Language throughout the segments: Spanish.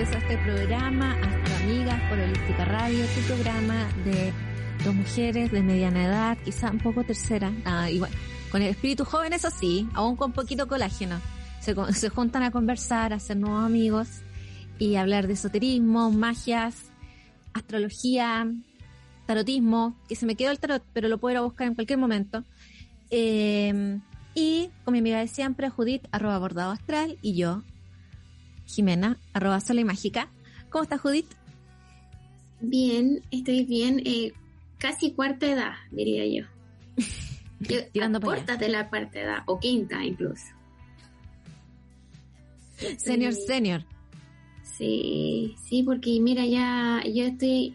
empezó este programa, Astro Amigas por Holística Radio, tu programa de dos mujeres de mediana edad, quizá un poco tercera, ah, igual, con el espíritu joven, eso sí, aún con poquito colágeno. Se, se juntan a conversar, a hacer nuevos amigos y hablar de esoterismo, magias, astrología, tarotismo, que se me quedó el tarot, pero lo puedo ir a buscar en cualquier momento. Eh, y con mi amiga de siempre, Judith, arroba bordado astral, y yo, Jimena, arroba sola y mágica. ¿Cómo estás, Judith? Bien, estoy bien. Eh, casi cuarta edad, diría yo. Tirando puertas de la cuarta edad, o quinta incluso. Senior, senior. Sí, sí, porque mira, ya yo estoy,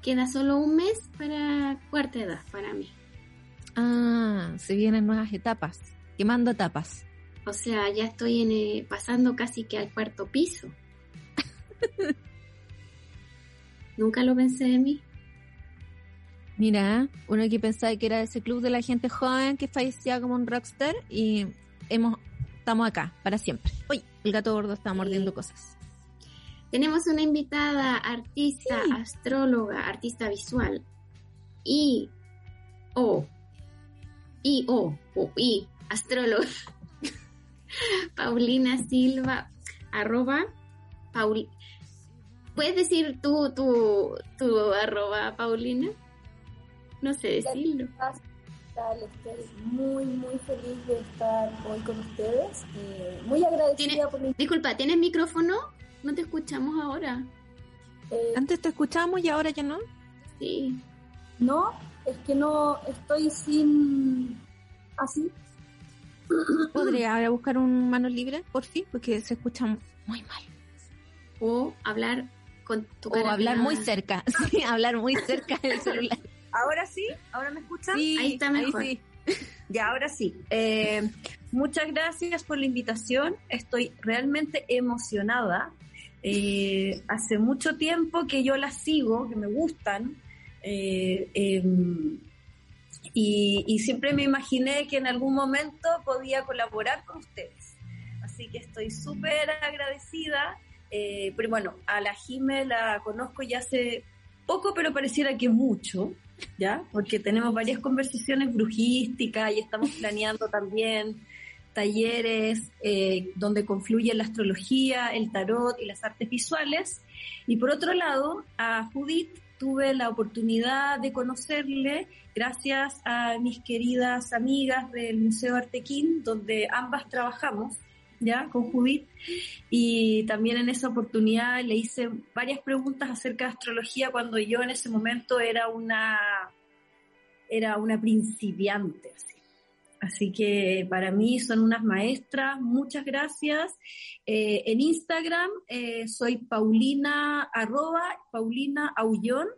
queda solo un mes para cuarta edad para mí. Ah, se vienen nuevas etapas, quemando etapas. O sea, ya estoy en, eh, pasando casi que al cuarto piso. Nunca lo pensé de mí. Mira, uno que pensaba que era ese club de la gente joven que fallecía como un rockstar y hemos estamos acá para siempre. Uy, el gato gordo está mordiendo cosas. Tenemos una invitada, artista, astróloga, artista visual y o y o o y astróloga Paulina Silva arroba Paul ¿Puedes decir tú tu, tu arroba Paulina? No sé decirlo. Estoy muy, muy feliz de estar hoy con ustedes. Eh, muy agradecida por mi... Disculpa, ¿tienes micrófono? No te escuchamos ahora. Eh, Antes te escuchamos y ahora ya no. Sí. No, es que no estoy sin... Así. ¿Podría buscar un mano libre, por fin? Porque se escucha muy mal. O hablar con tu O hablar muy cerca. Sí, hablar muy cerca del celular. ¿Ahora sí? ¿Ahora me escuchan? Sí, Ahí está mejor. sí. Ya, ahora sí. Eh, muchas gracias por la invitación. Estoy realmente emocionada. Eh, hace mucho tiempo que yo las sigo, que me gustan. Eh, em, y, y siempre me imaginé que en algún momento podía colaborar con ustedes. Así que estoy súper agradecida. Eh, pero bueno, a la Jime la conozco ya hace poco, pero pareciera que mucho, ¿ya? Porque tenemos varias conversaciones brujísticas y estamos planeando también talleres eh, donde confluye la astrología, el tarot y las artes visuales. Y por otro lado, a Judith tuve la oportunidad de conocerle gracias a mis queridas amigas del Museo Artequín, donde ambas trabajamos ya con Judith y también en esa oportunidad le hice varias preguntas acerca de astrología cuando yo en ese momento era una era una principiante. Así que para mí son unas maestras, muchas gracias. Eh, en Instagram eh, soy Paulina arroba Paulina Aullón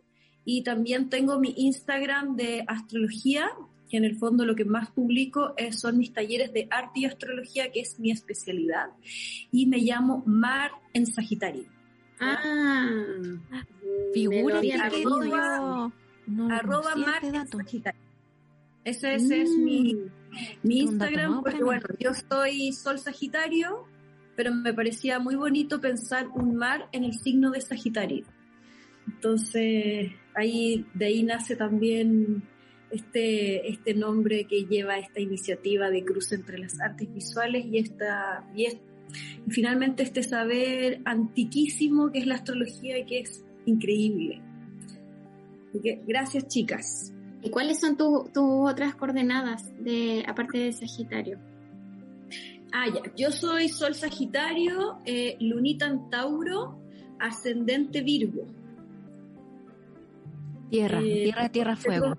y también tengo mi Instagram de astrología, que en el fondo lo que más publico es, son mis talleres de arte y astrología, que es mi especialidad, y me llamo Mar en Sagitario. Ah, Figura yo no arroba Mar en. Sagitario. Ese, ese es mi, mi Instagram, porque bueno, yo soy Sol Sagitario, pero me parecía muy bonito pensar un mar en el signo de Sagitario. Entonces, ahí, de ahí nace también este, este nombre que lleva esta iniciativa de cruce entre las artes visuales y esta, y, y finalmente este saber antiquísimo que es la astrología y que es increíble. Así que, gracias chicas. ¿Y cuáles son tu- tus otras coordenadas de aparte de Sagitario? Ah, ya. Yo soy Sol Sagitario, eh, Lunita en Tauro, Ascendente Virgo. Tierra, Eh, tierra, tierra, fuego.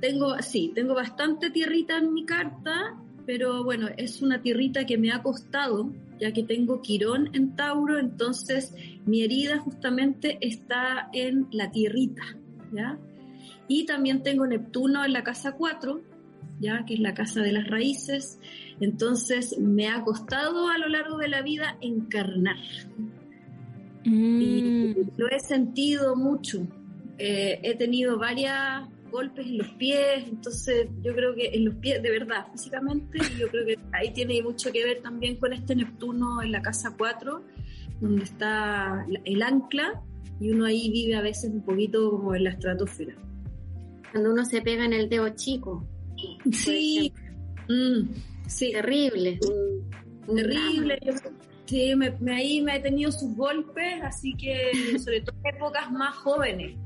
Tengo, sí, tengo bastante tierrita en mi carta, pero bueno, es una tierrita que me ha costado, ya que tengo Quirón en Tauro, entonces mi herida justamente está en la tierrita, ¿ya? Y también tengo Neptuno en la casa 4, ya que es la casa de las raíces, entonces me ha costado a lo largo de la vida encarnar y Mm, lo he sentido mucho. Eh, he tenido varios golpes en los pies, entonces yo creo que en los pies, de verdad, físicamente, y yo creo que ahí tiene mucho que ver también con este Neptuno en la casa 4, donde está el ancla, y uno ahí vive a veces un poquito como en la estratosfera. Cuando uno se pega en el dedo chico. Sí, mm, sí. Terrible. Terrible. sí, me, ahí me he tenido sus golpes, así que sobre todo en épocas más jóvenes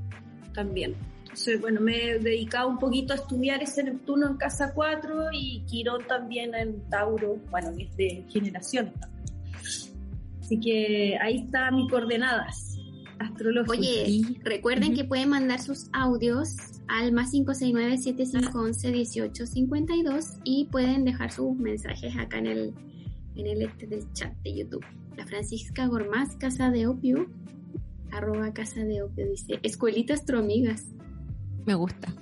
también. Entonces, bueno, me he dedicado un poquito a estudiar ese Neptuno en casa 4 y Quirón también en Tauro, bueno, es de generación. Así que ahí están mis coordenadas Oye, recuerden que pueden mandar sus audios al más 569-7511-1852 y pueden dejar sus mensajes acá en el, en el este del chat de YouTube. La Francisca Gormaz, Casa de Opio, arroba Casa de Opio, dice, Escuelitas Tromigas. Me gusta.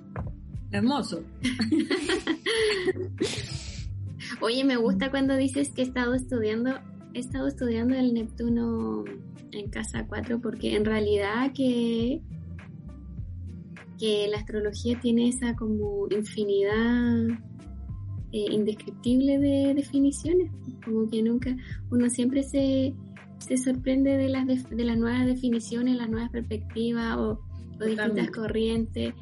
Hermoso. Oye, me gusta cuando dices que he estado estudiando, he estado estudiando el Neptuno en casa 4 porque en realidad que que la astrología tiene esa como infinidad eh, indescriptible de definiciones, como que nunca, uno siempre se, se sorprende de las, de, las nuevas definiciones, las nuevas perspectivas o, o distintas corrientes.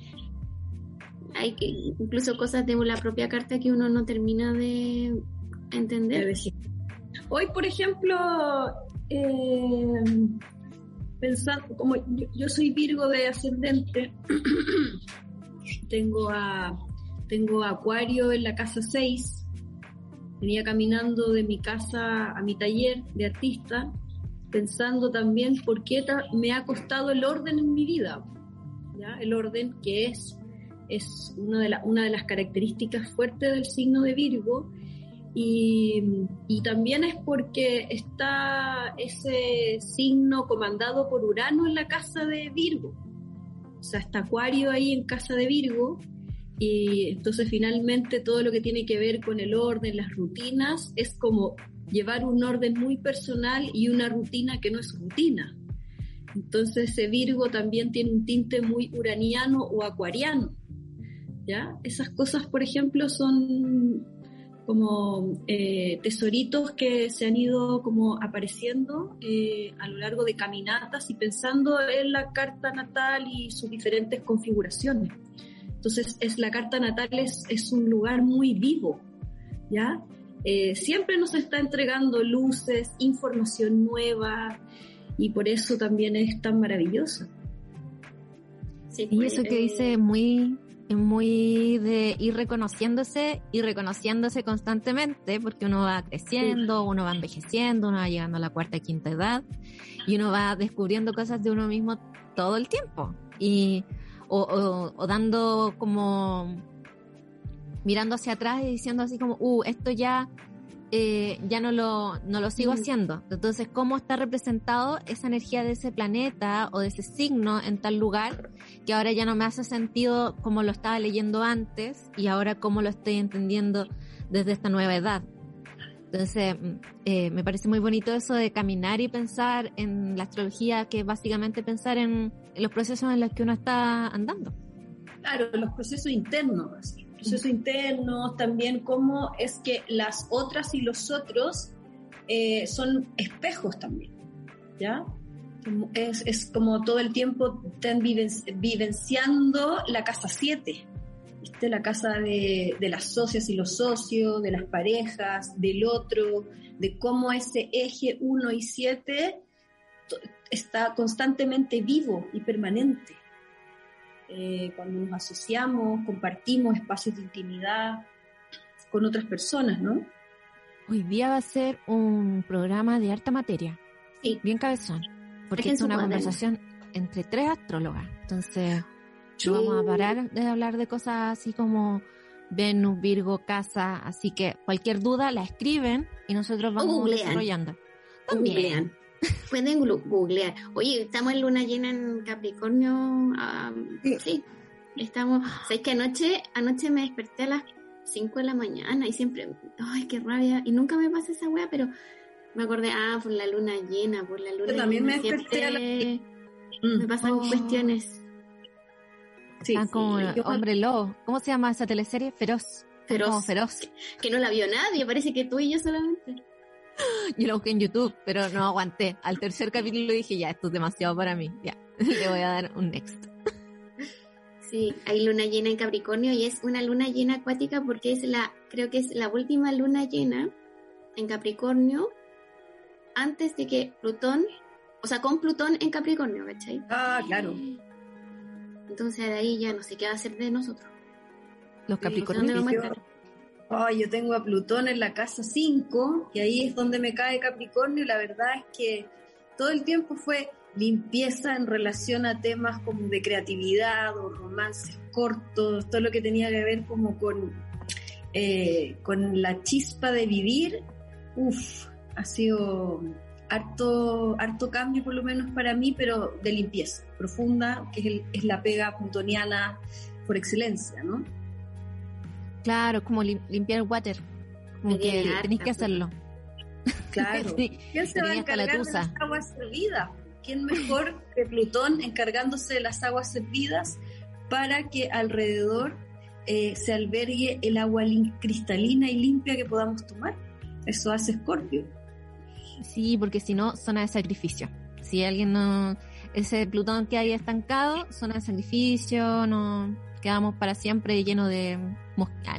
Hay que, incluso cosas de la propia carta que uno no termina de entender. Hoy, por ejemplo, eh, pensando, como yo, soy Virgo de ascendente, tengo a tengo Acuario en la casa 6, venía caminando de mi casa a mi taller de artista, pensando también por qué me ha costado el orden en mi vida, ¿ya? el orden que es, es una, de una de las características fuertes del signo de Virgo y, también es porque está ese signo comandado por Urano en la casa de Virgo. O sea, está Acuario ahí en casa de Virgo. Y entonces finalmente todo lo que tiene que ver con el orden, las rutinas, es como llevar un orden muy personal y una rutina que no es rutina. Entonces ese Virgo también tiene un tinte muy uraniano o acuariano. ¿Ya? Esas cosas, por ejemplo, son como eh, tesoritos que se han ido como apareciendo eh, a lo largo de caminatas y pensando en la carta natal y sus diferentes configuraciones. Entonces, es, la carta natal es, es un lugar muy vivo, ¿ya? Eh, siempre nos está entregando luces, información nueva y por eso también es tan maravillosa. Sí, y eso que dice muy es muy de ir reconociéndose y reconociéndose constantemente, porque uno va creciendo, uno va envejeciendo, uno va llegando a la cuarta y quinta edad, y uno va descubriendo cosas de uno mismo todo el tiempo. Y, o, o dando como, mirando hacia atrás y diciendo así como, uh, esto ya eh, ya no lo, no lo sigo haciendo. Entonces, ¿cómo está representado esa energía de ese planeta o de ese signo en tal lugar que ahora ya no me hace sentido como lo estaba leyendo antes y ahora cómo lo estoy entendiendo desde esta nueva edad? Entonces, mm, eh, me parece muy bonito eso de caminar y pensar en la astrología, que es básicamente pensar en, en los procesos en los que uno está andando. Claro, los procesos internos. Procesos internos, también cómo es que las otras y los otros eh, son espejos también, ¿ya? Es, es, como todo el tiempo están vivenciando la casa 7, ¿viste? La casa de, de, las socias y los socios, de las parejas, del otro, de cómo ese eje 1 y 7 está constantemente vivo y permanente. Eh, cuando nos asociamos, compartimos espacios de intimidad con otras personas, ¿no? Hoy día va a ser un programa de harta materia. Sí. Bien cabezón. Porque es una conversación entre tres astrólogas. Entonces, no vamos a parar de hablar de cosas así como Venus, Virgo, Casa. Así que cualquier duda la escriben y nosotros vamos desarrollando. También. Pueden googlear. Oye, estamos en luna llena en Capricornio. sí. Estamos. ¿Sabes que anoche, anoche me desperté a las 5 de la mañana y siempre. Ay, qué rabia. Y nunca me pasa esa wea, pero me acordé, ah, por la luna llena, por la luna Yo también me desperté Me pasan oh. cuestiones. Sí, ah, como Hombre Lobo. ¿Cómo se llama esa teleserie? Feroz. Feroz. feroz. Que, que no la vio nadie, parece que tú y yo solamente. Yo lo busqué en YouTube, pero no aguanté. Al tercer capítulo dije, ya, esto es demasiado para mí. Ya, le voy a dar un next. Sí, hay luna llena en Capricornio y es una luna llena acuática porque es la, creo que es la última luna llena en Capricornio antes de que Plutón, o sea, con Plutón en Capricornio, ¿cachai? Ah, claro. Entonces de ahí ya no sé qué va a hacer de nosotros. Los Capricornios. Oh, yo tengo a Plutón en la casa 5 y ahí es donde me cae Capricornio. La verdad es que todo el tiempo fue limpieza en relación a temas como de creatividad o romances cortos, todo lo que tenía que ver como con, eh, con la chispa de vivir. Uf, ha sido harto, cambio por lo menos para mí, pero de limpieza profunda, que es, es la pega plutoniana por excelencia, ¿no? Claro, como limpiar el water. Como que tenéis que hacerlo. Claro. ¿Quién se va a encargar de las aguas servidas? ¿Quién mejor que Plutón encargándose de las aguas servidas para que alrededor eh, se albergue el agua cristalina y limpia que podamos tomar? Eso hace Escorpio. Sí, porque si no, zona de sacrificio. Si alguien no. Ese Plutón que hay estancado, zona de sacrificio, no quedamos para siempre lleno de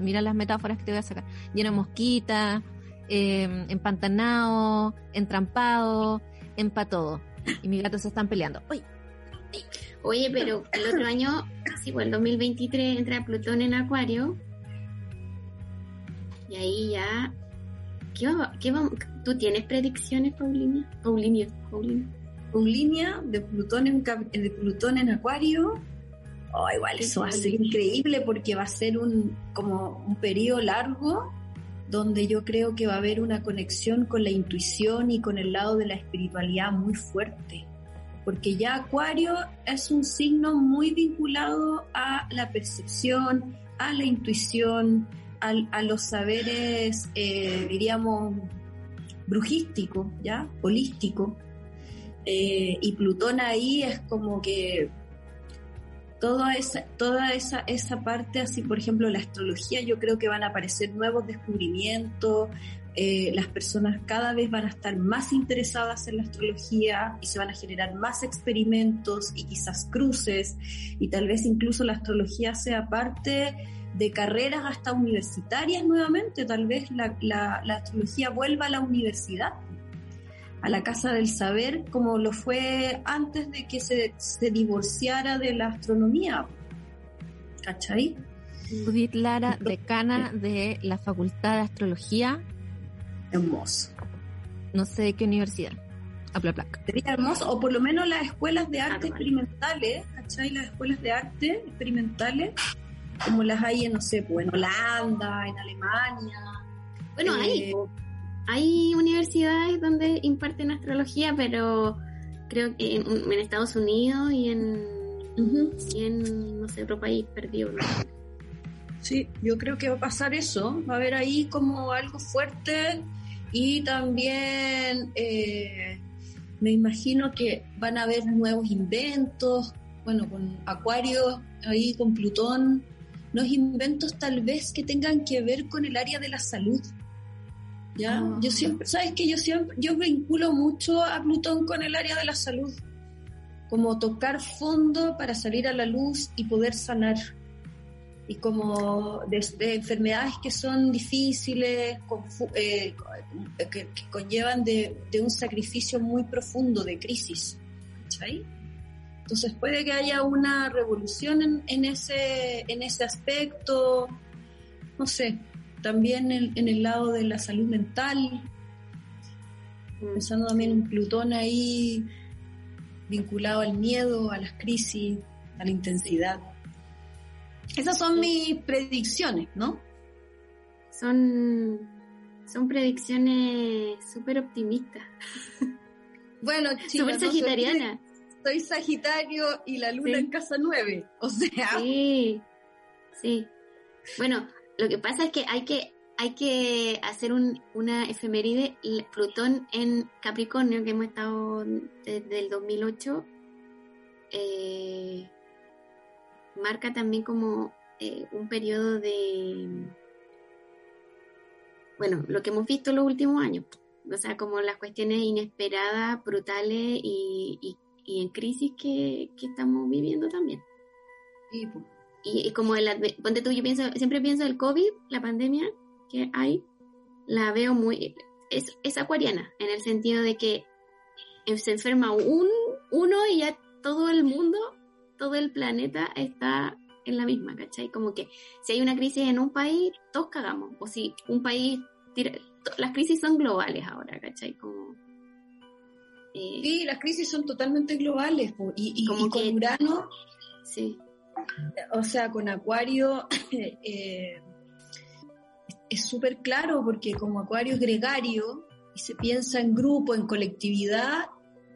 mira las metáforas que te voy a sacar, lleno de mosquitas, eh, empantanado, entrampado, empa todo. Y mis gatos se están peleando. Oye, pero el otro año, sí, pues el 2023 entra Plutón en Acuario. Y ahí ya. ¿Qué qué ¿Tú tienes predicciones, Paulinia? Paulinia, Paulinia. Paulinia de Plutón en, de Plutón en Acuario Oh, igual eso va a ser increíble porque va a ser un como un periodo largo donde yo creo que va a haber una conexión con la intuición y con el lado de la espiritualidad muy fuerte. Porque ya Acuario es un signo muy vinculado a la percepción, a la intuición, a, los saberes, eh, diríamos, brujísticos, ¿ya? Holísticos. Eh, y Plutón ahí es como que toda esa, toda esa, esa parte, así por ejemplo la astrología, yo creo que van a aparecer nuevos descubrimientos, eh, las personas cada vez van a estar más interesadas en la astrología y se van a generar más experimentos y quizás cruces y tal vez incluso la astrología sea parte de carreras hasta universitarias nuevamente, tal vez la, la, la astrología vuelva a la universidad a la Casa del Saber como lo fue antes de que se, se divorciara de la astronomía. ¿Cachai? Judith Lara, decana de la Facultad de Astrología. Hermoso. No sé de qué universidad. Sería hermoso, o por lo menos las escuelas de arte experimentales, ¿cachai? Las escuelas de arte experimentales, como las hay en, no sé, pues, en Holanda, en Alemania. Bueno. Eh, hay universidades donde imparten astrología, pero creo que en, Estados Unidos y en, en, no sé, otro país perdido. Sí, yo creo que va a pasar eso. Va a haber ahí como algo fuerte y también eh, me imagino que van a haber nuevos inventos, bueno, con Acuario, ahí con Plutón, nuevos inventos tal vez que tengan que ver con el área de la salud. ¿Ya? Ah. Yo siempre, ¿sabes que Yo siempre, yo vinculo mucho a Plutón con el área de la salud, como tocar fondo para salir a la luz y poder sanar. Y como de, enfermedades que son difíciles, eh, que, conllevan de, un sacrificio muy profundo, de crisis. Entonces puede que haya una revolución en, en, ese, en ese aspecto, no sé, también en, el lado de la salud mental, pensando también en Plutón ahí vinculado al miedo, a las crisis, a la intensidad. Esas son mis predicciones, ¿no? Son, son predicciones súper optimistas. Bueno, súper sagitariana. soy, Sagitario y la luna en casa 9, o sea. Sí, sí. Bueno, lo que pasa es que hay que, hay que hacer un, una efeméride. Plutón en Capricornio, que hemos estado desde el 2008, eh, marca también como eh, un periodo de, bueno, lo que hemos visto los últimos años, o sea, como las cuestiones inesperadas, brutales y, y, y en crisis que, que, estamos viviendo también. Sí, pues. Y, y, como el, ponte tú, yo pienso, siempre pienso el COVID, la pandemia que hay, la veo muy, es, es acuariana, en el sentido de que se enferma un, uno y ya todo el mundo, todo el planeta está en la misma, ¿cachai? Como que si hay una crisis en un país, todos cagamos. O si un país tira, las crisis son globales ahora, ¿cachai? Como, eh, sí, las crisis son totalmente globales. Y, y, como y con que, Urano, sí. O sea, con Acuario, eh, es súper claro porque como Acuario es gregario y se piensa en grupo, en colectividad,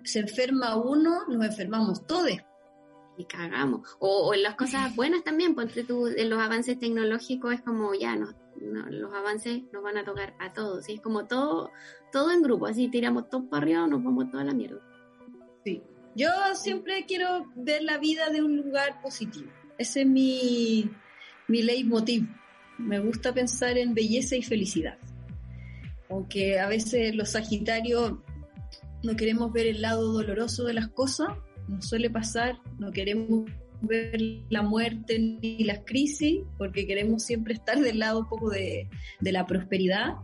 se enferma uno, nos enfermamos todos. Y cagamos. O, o en las cosas buenas también, porque tú, en los avances tecnológicos es como ya, no, no, los avances nos van a tocar a todos. ¿sí? Es como todo, todo en grupo, así tiramos todos para arriba, nos vamos toda la mierda. Yo siempre quiero ver la vida de un lugar positivo. Ese es mi, mi leitmotiv. Me gusta pensar en belleza y felicidad. Aunque a veces los Sagitarios no queremos ver el lado doloroso de las cosas, nos suele pasar, no queremos ver la muerte ni las crisis, porque queremos siempre estar del lado un poco de, de la prosperidad.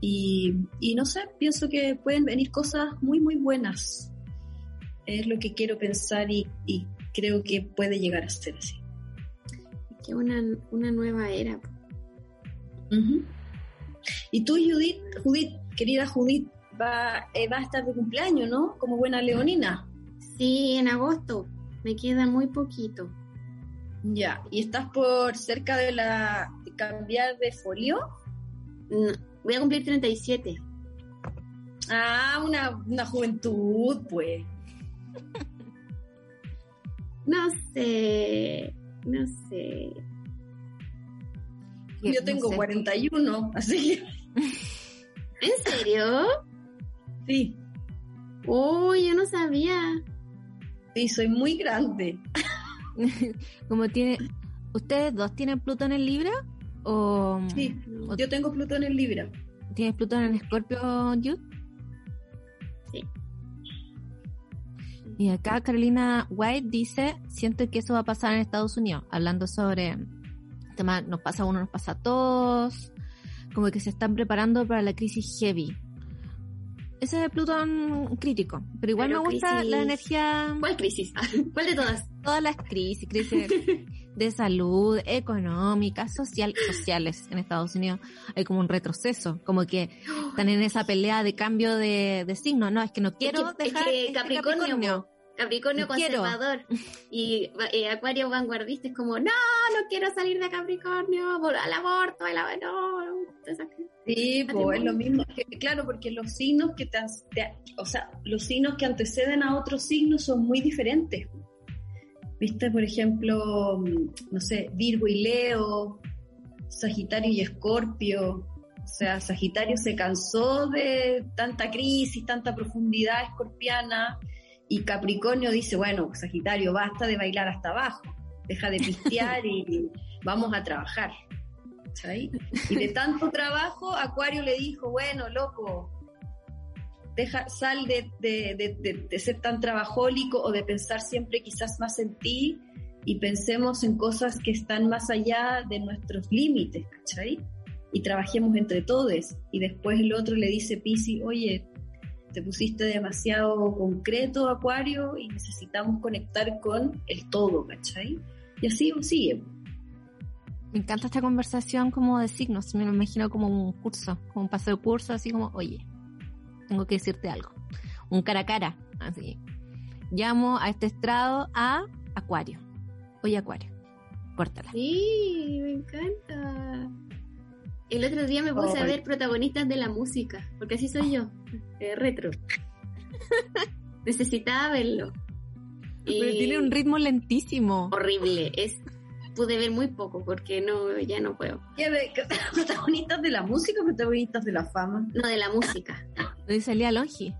Y, no sé, pienso que pueden venir cosas muy, muy buenas. Es lo que quiero pensar y, y creo que puede llegar a ser así. Que una, una nueva era. Uh -huh. Y tú, Judith, Judith, querida Judith, va, eh, va a estar de cumpleaños, ¿no? Como buena leonina. Sí, en agosto. Me queda muy poquito. Ya, ¿y estás por cerca de la de cambiar de folio? No, voy a cumplir 37. Ah, una, una juventud, pues. no sé, no sé. Yo tengo no sé. 41, así ¿En serio? Sí. Uy, yo no sabía. Sí, soy muy grande. Como tiene. ¿Ustedes dos tienen Plutón en Libra? O, sí, o, yo tengo Plutón en Libra. ¿Tienes Plutón en Escorpio, Jude? Y acá Carolina White dice: Siento que eso va a pasar en Estados Unidos, hablando sobre. Tema, nos pasa uno, nos pasa a todos. Como que se están preparando para la crisis heavy ese es el Plutón crítico, pero igual pero me gusta crisis... la energía... ¿Cuál crisis? ¿Cuál de todas? Todas las crisis, crisis de salud, económicas, social, sociales en Estados Unidos. Hay como un retroceso, como que están en esa pelea de cambio de, de signo. No, es que no quiero es que, dejar es que Capricornio, este Capricornio. Capricornio conservador y, y, Acuario vanguardista es como, no, no quiero salir de Capricornio, al aborto, al aborto, no. Sí, pues es lo mismo, que, claro, porque los signos que te, te, o sea, los signos que anteceden a otros signos son muy diferentes. Viste, por ejemplo, no sé, Virgo y Leo, Sagitario y Escorpio. O sea, Sagitario se cansó de tanta crisis, tanta profundidad escorpiana y Capricornio dice, bueno, Sagitario, basta de bailar hasta abajo, deja de pistear y vamos a trabajar. Y de tanto trabajo, Acuario le dijo, bueno, loco, deja, sal de, de, de, ser tan trabajólico o de pensar siempre quizás más en ti y pensemos en cosas que están más allá de nuestros límites. Y trabajemos entre todos. Y después el otro le dice, Pisi, oye, te pusiste demasiado concreto, Acuario, y necesitamos conectar con el todo, ¿cachai? Y así sigue. Me encanta esta conversación como de signos, me lo imagino como un curso, como un paso de curso, así como, oye, tengo que decirte algo. Un cara a cara, así. Llamo a este estrado a Acuario. Oye, Acuario, córtala. Sí, me encanta. El otro día me puse oh, a ver protagonistas de la música, porque así soy yo, eh, retro. Necesitaba verlo. Pero tiene un ritmo lentísimo. Horrible, es pude ver muy poco porque no ya no puedo. ¿Qué de, protagonistas de la música o protagonistas de la fama? No, de la música. Donde salía Longi.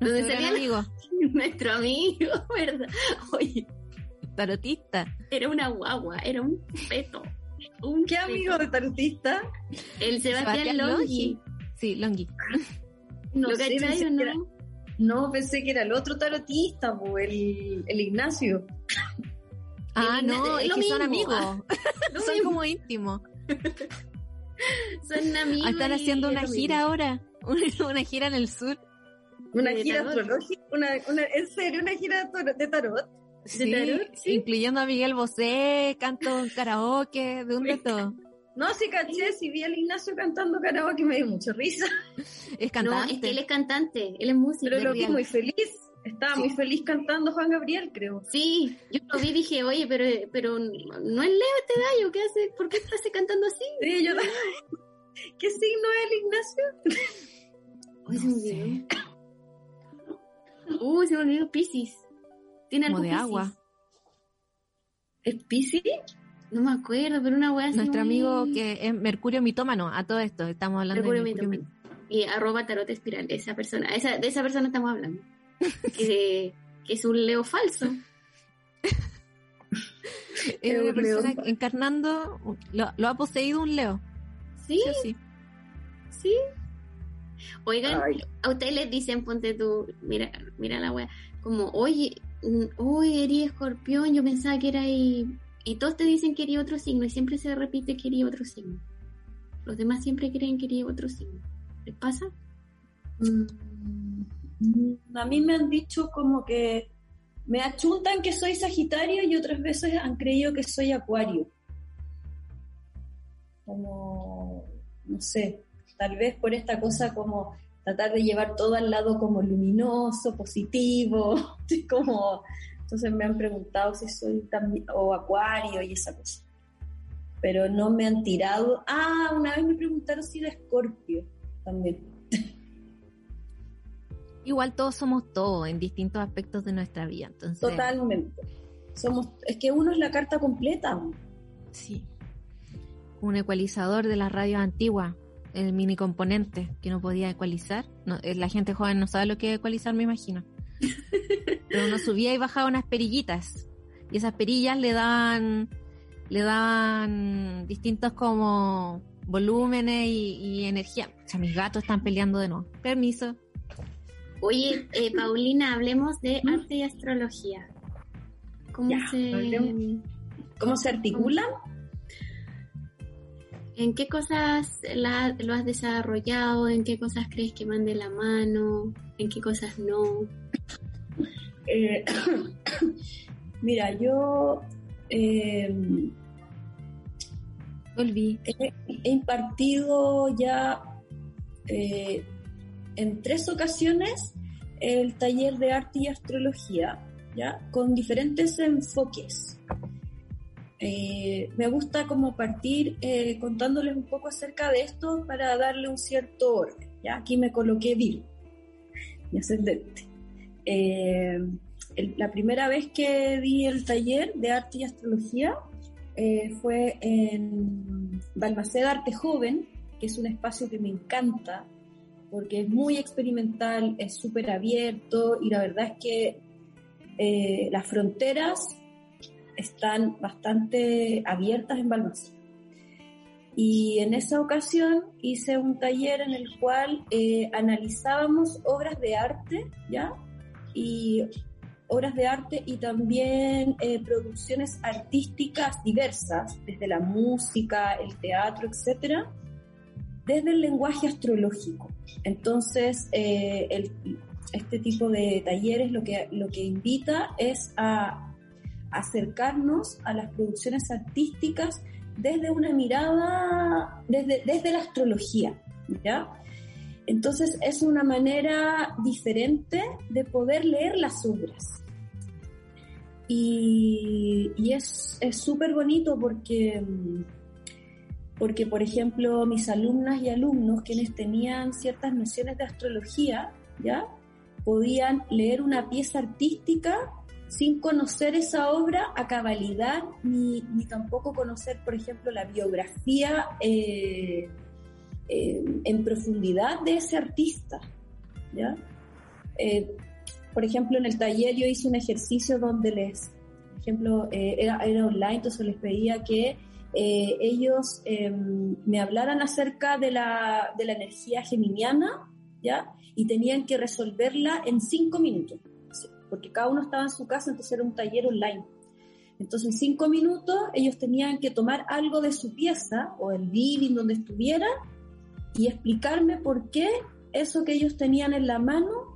Donde salía amigo. Nuestro amigo, ¿verdad? Oye. Tarotista. Era una guagua, era un feto. Un ¿Qué amigo de tarotista? El Sebastián, Sebastián Longi. Sí, Longi. No ¿Lo sé, cachai no? era- no, pensé que era el otro tarotista, po, el, el Ignacio. Ah, El- no, es es lo que son mismo. amigos. Lo son mismo. como íntimos. Son amigos. Están haciendo una mismo. gira ahora. Una, una gira en el sur. Una gira astrológica, una, una, en serio, una gira de tarot. Sí, tarot? Sí. incluyendo a Miguel Bosé, canto en karaoke, de un de todo. No, sí caché, si vi al Ignacio cantando karaoke me dio mucha risa, Es No, cantante. es que él es cantante, él es músico. pero lo vi muy feliz. Estaba muy feliz cantando Juan Gabriel, creo. Sí, yo lo vi y dije, oye, pero, pero no es Leo este gallo, ¿qué hace? ¿Por qué está cantando así? Sí, yo ¿Qué signo es el Ignacio? Uy, se No me olvidó. Uy, se me olvidó Pisces. Tiene Como de Piscis. agua. ¿Es Pisces? No me acuerdo, pero una wea así. Nuestro muy- amigo que es Mercurio mitómano, a todo esto, estamos hablando Mercurio de Mercurio mitómano. Y arroba tarot espiral, esa persona, esa, de esa persona estamos hablando. que, que es un Leo falso. Es una Leo. persona encarnando, lo, lo ha poseído un Leo. Sí, Sí, sí. sí. Oigan, Ay. a ustedes les dicen, ponte tú, mira, mira la wea, como, oye, mm, oye, eres escorpión, yo pensaba que era ahí. Y todos te dicen que eres otro signo y siempre se repite que eres otro signo. Los demás siempre creen que eres otro signo. ¿Les pasa? Mm, A mí me han dicho como que me achuntan que soy Sagitario y otras veces han creído que soy Acuario. Como, no sé, tal vez por esta cosa como tratar de llevar todo al lado como luminoso, positivo, como, entonces me han preguntado si soy también, o Acuario y esa cosa. Pero no me han tirado. Ah, una vez me preguntaron si era Escorpio también. Igual todos somos todos en distintos aspectos de nuestra vida. Entonces, Totalmente. Somos, es que uno es la carta completa. Sí. Un ecualizador de las radios antiguas, el mini componente que no podía ecualizar. No, eh, la gente joven no sabe lo que es ecualizar, me imagino. Pero uno subía y bajaba unas perillitas. Y esas perillas le daban, le daban distintos como volúmenes y, y energía. O sea, mis gatos están peleando de nuevo. Permiso. Oye, eh, Paulina, hablemos de arte y astrología. ¿Cómo Ya, se... hablemos. ¿Cómo se articulan? ¿En qué cosas la- lo has desarrollado? ¿En qué cosas crees que van de la mano? ¿En qué cosas no? Eh, mira, yo eh, Volví. he, he impartido ya eh, en tres ocasiones el taller de arte y astrología, ¿ya? Con diferentes enfoques. Eh, me gusta como partir eh, contándoles un poco acerca de esto para darle un cierto orden, ¿ya? Aquí me coloqué Virgo, mi ascendente. Eh, la primera vez que di el taller de arte y astrología eh, fue en Balmaceda Arte Joven, que es un espacio que me encanta porque es muy experimental, es súper abierto y la verdad es que las fronteras están bastante abiertas en Balmaceda. Y en esa ocasión hice un taller en el cual eh, analizábamos obras de arte, ¿ya? Y obras de arte y también eh, producciones artísticas diversas, desde la música, el teatro, etcétera, desde el lenguaje astrológico. Entonces, eh, este tipo de talleres lo que, lo que invita es a acercarnos a las producciones artísticas desde una mirada, desde, desde la astrología, ¿ya? Entonces es una manera diferente de poder leer las obras. Y, y es súper bonito porque, porque, por ejemplo, mis alumnas y alumnos, quienes tenían ciertas nociones de astrología, ¿ya? podían leer una pieza artística sin conocer esa obra a cabalidad, ni, ni tampoco conocer, por ejemplo, la biografía eh, eh, en profundidad de ese artista. ¿ya? Eh, por ejemplo, en el taller yo hice un ejercicio donde les, por ejemplo, eh, era, era online, entonces les pedía que eh, ellos eh, me hablaran acerca de la, de la energía geminiana, ¿ya? y tenían que resolverla en cinco minutos, porque cada uno estaba en su casa, entonces era un taller online. Entonces, en cinco minutos ellos tenían que tomar algo de su pieza o el living donde estuviera y explicarme por qué eso que ellos tenían en la mano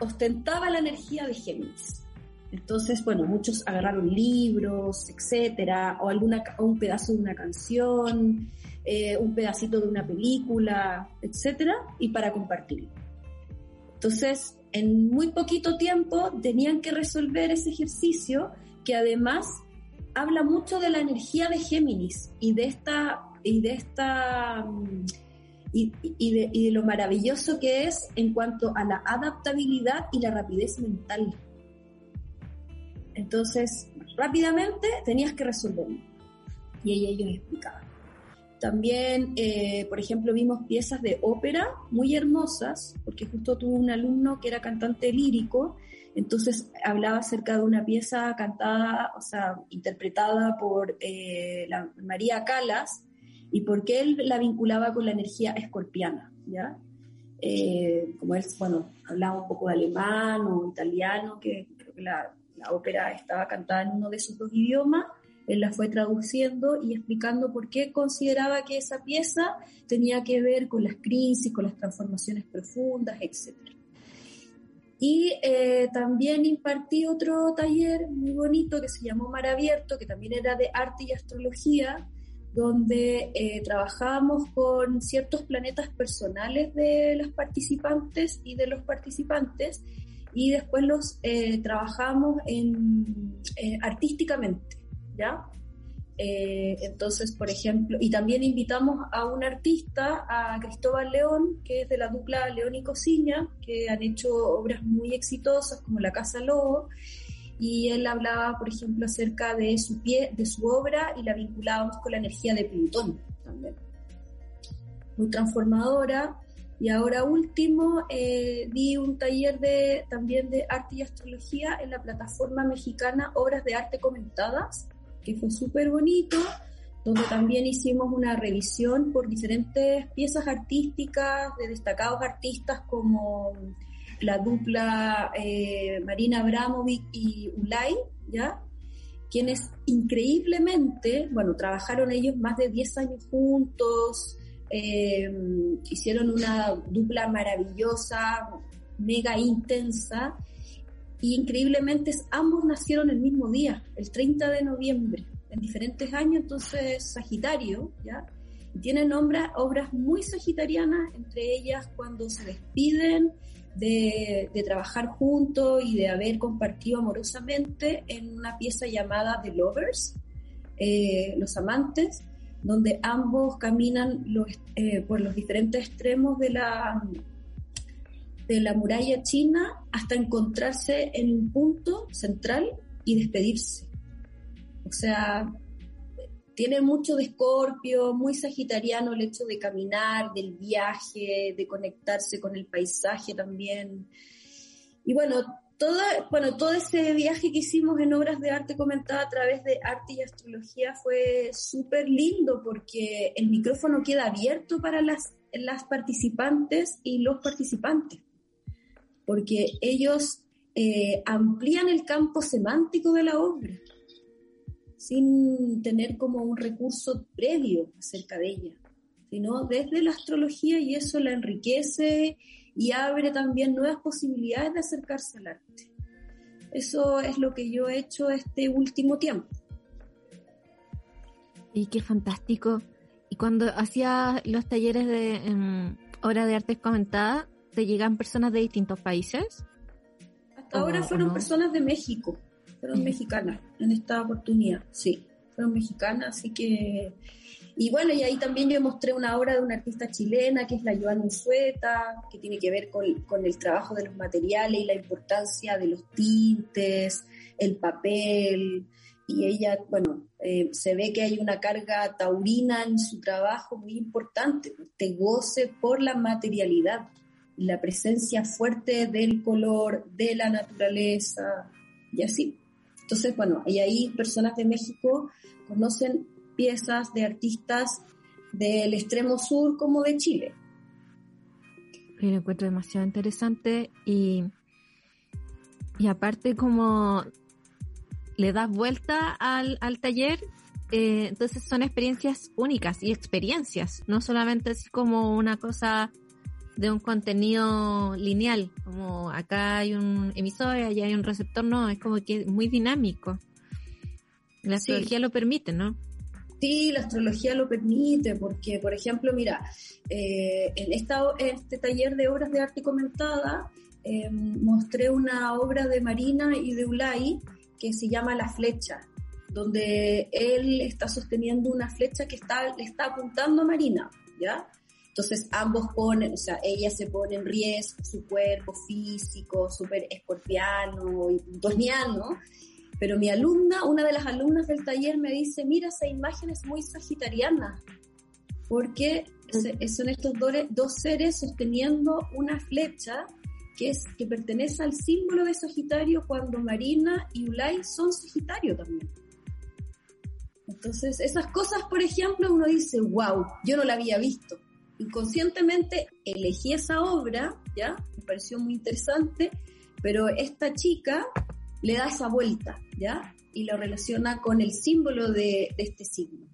ostentaba la energía de Géminis. Entonces, bueno, muchos agarraron libros, etcétera, o, alguna, un pedazo de una canción, eh, un pedacito de una película, etcétera, y para compartirlo. Entonces, en muy poquito tiempo tenían que resolver ese ejercicio que además habla mucho de la energía de Géminis y de esta y de esta mm, y, de, y, de, lo maravilloso que es en cuanto a la adaptabilidad y la rapidez mental. Entonces, rápidamente tenías que resolverlo. Y ellos explicaban. También, eh, por ejemplo, vimos piezas de ópera muy hermosas, porque justo tuve un alumno que era cantante lírico entonces hablaba acerca de una pieza cantada, o sea, interpretada por eh, la María Calas y por qué él la vinculaba con la energía escorpiana, ¿ya? Eh, como él, bueno, hablaba un poco de alemán o italiano, que creo que la, la ópera estaba cantada en uno de sus dos idiomas, él la fue traduciendo y explicando por qué consideraba que esa pieza tenía que ver con las crisis, con las transformaciones profundas, etcétera. Y eh, también impartí otro taller muy bonito que se llamó Mar Abierto, que también era de arte y astrología, donde eh, trabajábamos con ciertos planetas personales de los participantes y de los participantes, y después los eh, trabajamos en, artísticamente, ¿ya? Eh, entonces, por ejemplo, y también invitamos a un artista, a Cristóbal León, que es de la dupla León y Cociña, que han hecho obras muy exitosas como La Casa Lobo, y él hablaba, por ejemplo, acerca de su, pie, de su obra y la vinculábamos con la energía de Plutón también. Muy transformadora. Y ahora último, eh, di un taller de, también de arte y astrología en la plataforma mexicana Obras de Arte Comentadas, que fue súper bonito, donde también hicimos una revisión por diferentes piezas artísticas de destacados artistas como la dupla eh, Marina Abramovic y Ulay, ¿ya? quienes increíblemente, bueno, trabajaron ellos más de 10 años juntos, eh, hicieron una dupla maravillosa, mega intensa, y increíblemente ambos nacieron el mismo día, el 30 de noviembre, en diferentes años, entonces Sagitario, ¿ya? tienen obras, muy sagitarianas, entre ellas cuando se despiden de, trabajar juntos y de haber compartido amorosamente en una pieza llamada The Lovers, eh, Los Amantes, donde ambos caminan los, eh, por los diferentes extremos de la, de la muralla china hasta encontrarse en un punto central y despedirse. O sea, tiene mucho de escorpio, muy sagitariano el hecho de caminar, del viaje, de conectarse con el paisaje también. Y bueno, todo, bueno, todo ese viaje que hicimos en obras de arte comentada a través de arte y astrología fue súper lindo porque el micrófono queda abierto para las, las participantes y los participantes porque ellos eh, amplían el campo semántico de la obra sin tener como un recurso previo acerca de ella, sino desde la astrología y eso la enriquece y abre también nuevas posibilidades de acercarse al arte. Eso es lo que yo he hecho este último tiempo. Y qué fantástico. Y cuando hacía los talleres de em, obra de arte comentada, ¿Te llegan personas de distintos países? Hasta ahora fueron personas de México, fueron mexicanas en esta oportunidad, sí, fueron mexicanas, así que... Y bueno, y ahí también yo mostré una obra de una artista chilena, que es la Joana Unzueta, que tiene que ver con, con el trabajo de los materiales y la importancia de los tintes, el papel, y ella, bueno, eh, se ve que hay una carga taurina en su trabajo muy importante, te goce por la materialidad la presencia fuerte del color, de la naturaleza y así. Entonces, bueno, y ahí personas de México conocen piezas de artistas del extremo sur como de Chile. Lo encuentro demasiado interesante y, y aparte como le das vuelta al, al taller, eh, entonces son experiencias únicas y experiencias, no solamente es como una cosa de un contenido lineal, como acá hay un emisor, allá hay un receptor, no, es como que es muy dinámico. La astrología lo permite, ¿no? Sí, la astrología lo permite, porque, por ejemplo, mira, eh, en, esta, este taller de obras de arte comentada, em, mostré una obra de Marina y de Ulay que se llama La Flecha, donde él está sosteniendo una flecha que está, le está apuntando a Marina, ¿ya? Entonces ambos ponen, o sea, ella se pone en riesgo su cuerpo físico, súper escorpiano y plutoniano, pero mi alumna, una de las alumnas del taller me dice, mira, esa imagen es muy sagitariana, porque son estos dos seres sosteniendo una flecha que, es, que pertenece al símbolo de Sagitario cuando Marina y Ulay son Sagitario también. Entonces, esas cosas, por ejemplo, uno dice, wow, yo no la había visto. Inconscientemente elegí esa obra, ¿ya? Me pareció muy interesante, pero esta chica le da esa vuelta, ¿ya? Y lo relaciona con el símbolo de, este signo.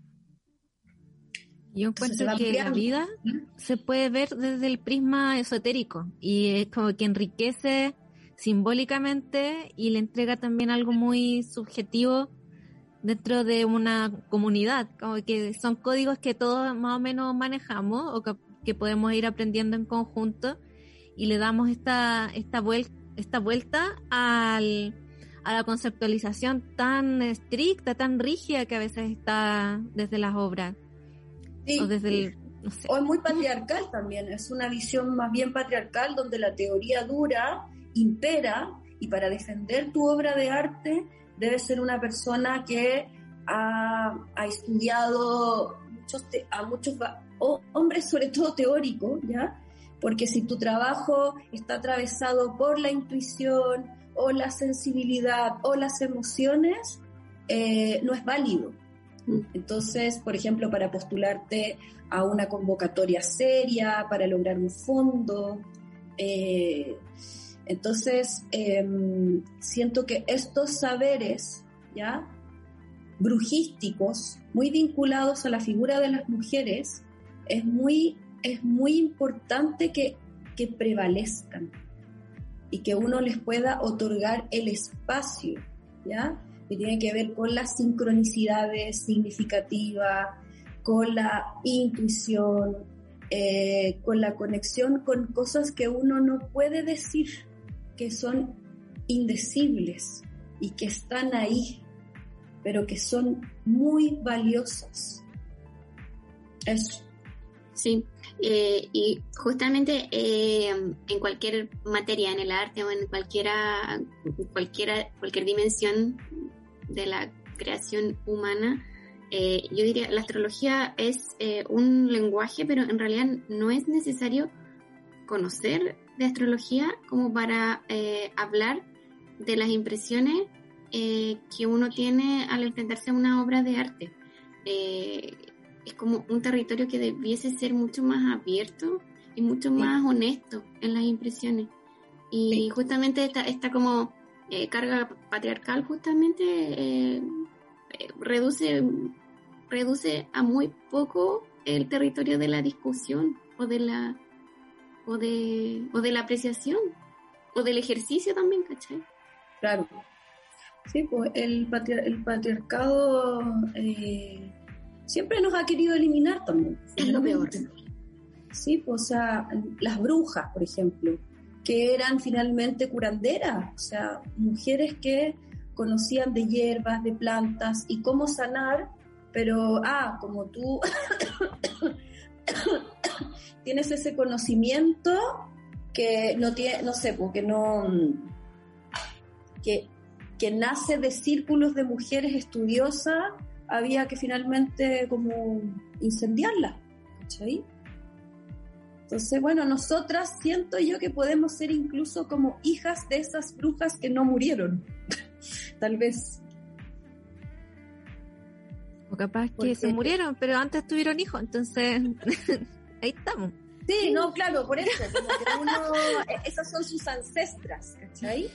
Yo encuentro que la vida se puede ver desde el prisma esotérico y es como que enriquece simbólicamente y le entrega también algo muy subjetivo dentro de una comunidad, como que son códigos que todos más o menos manejamos o que, que podemos ir aprendiendo en conjunto y le damos esta, esta, vuelta esta vuelta al, a la conceptualización tan estricta, tan rígida que a veces está desde las obras. o desde el, O es muy patriarcal también, es una visión más bien patriarcal donde la teoría dura impera y para defender tu obra de arte debe ser una persona que ha, ha estudiado muchos a muchos hombres, sobre todo teóricos, ¿ya? Porque si tu trabajo está atravesado por la intuición, o la sensibilidad o las emociones, eh, no es válido. Entonces, por ejemplo, para postularte a una convocatoria seria, para lograr un fondo, eh, entonces em, siento que estos saberes, ¿ya? brujísticos, muy vinculados a la figura de las mujeres, es muy, es muy importante que, que prevalezcan y que uno les pueda otorgar el espacio, ¿ya? Que tiene que ver con las sincronicidades significativas, con la intuición, eh, con la conexión con cosas que uno no puede decir, que son indecibles y que están ahí, pero que son muy valiosas. Eso. Sí, eh, y justamente eh, en cualquier materia, en el arte o en cualquiera, cualquiera, cualquier dimensión de la creación humana, eh, yo diría, la astrología es un lenguaje, pero en realidad no es necesario conocer de astrología como para hablar de las impresiones que uno tiene al enfrentarse a una obra de arte. Es como un territorio que debiese ser mucho más abierto y mucho más honesto en las impresiones. Y justamente esta, esta como eh, carga patriarcal justamente eh, eh, reduce, reduce a muy poco el territorio de la discusión o de la o de, o de la apreciación o del ejercicio también, ¿cachai? Claro. Sí, pues el, el patriarcado siempre nos ha querido eliminar también. Es lo peor. Sí, pues, o sea, las brujas, por ejemplo, que eran finalmente curanderas, o sea, mujeres que conocían de hierbas, de plantas y cómo sanar, pero, ah, como tú tienes ese conocimiento que no tiene, no sé, porque no, que, que nace de círculos de mujeres estudiosas había que finalmente como incendiarla. ¿cachai? Entonces, bueno, nosotras siento yo que podemos ser incluso como hijas de esas brujas que no murieron. Tal vez. O capaz que se murieron, pero antes tuvieron hijos, entonces ahí estamos. Sí, no, claro, por eso, como que uno, e, esas son sus ancestras, ¿cachai?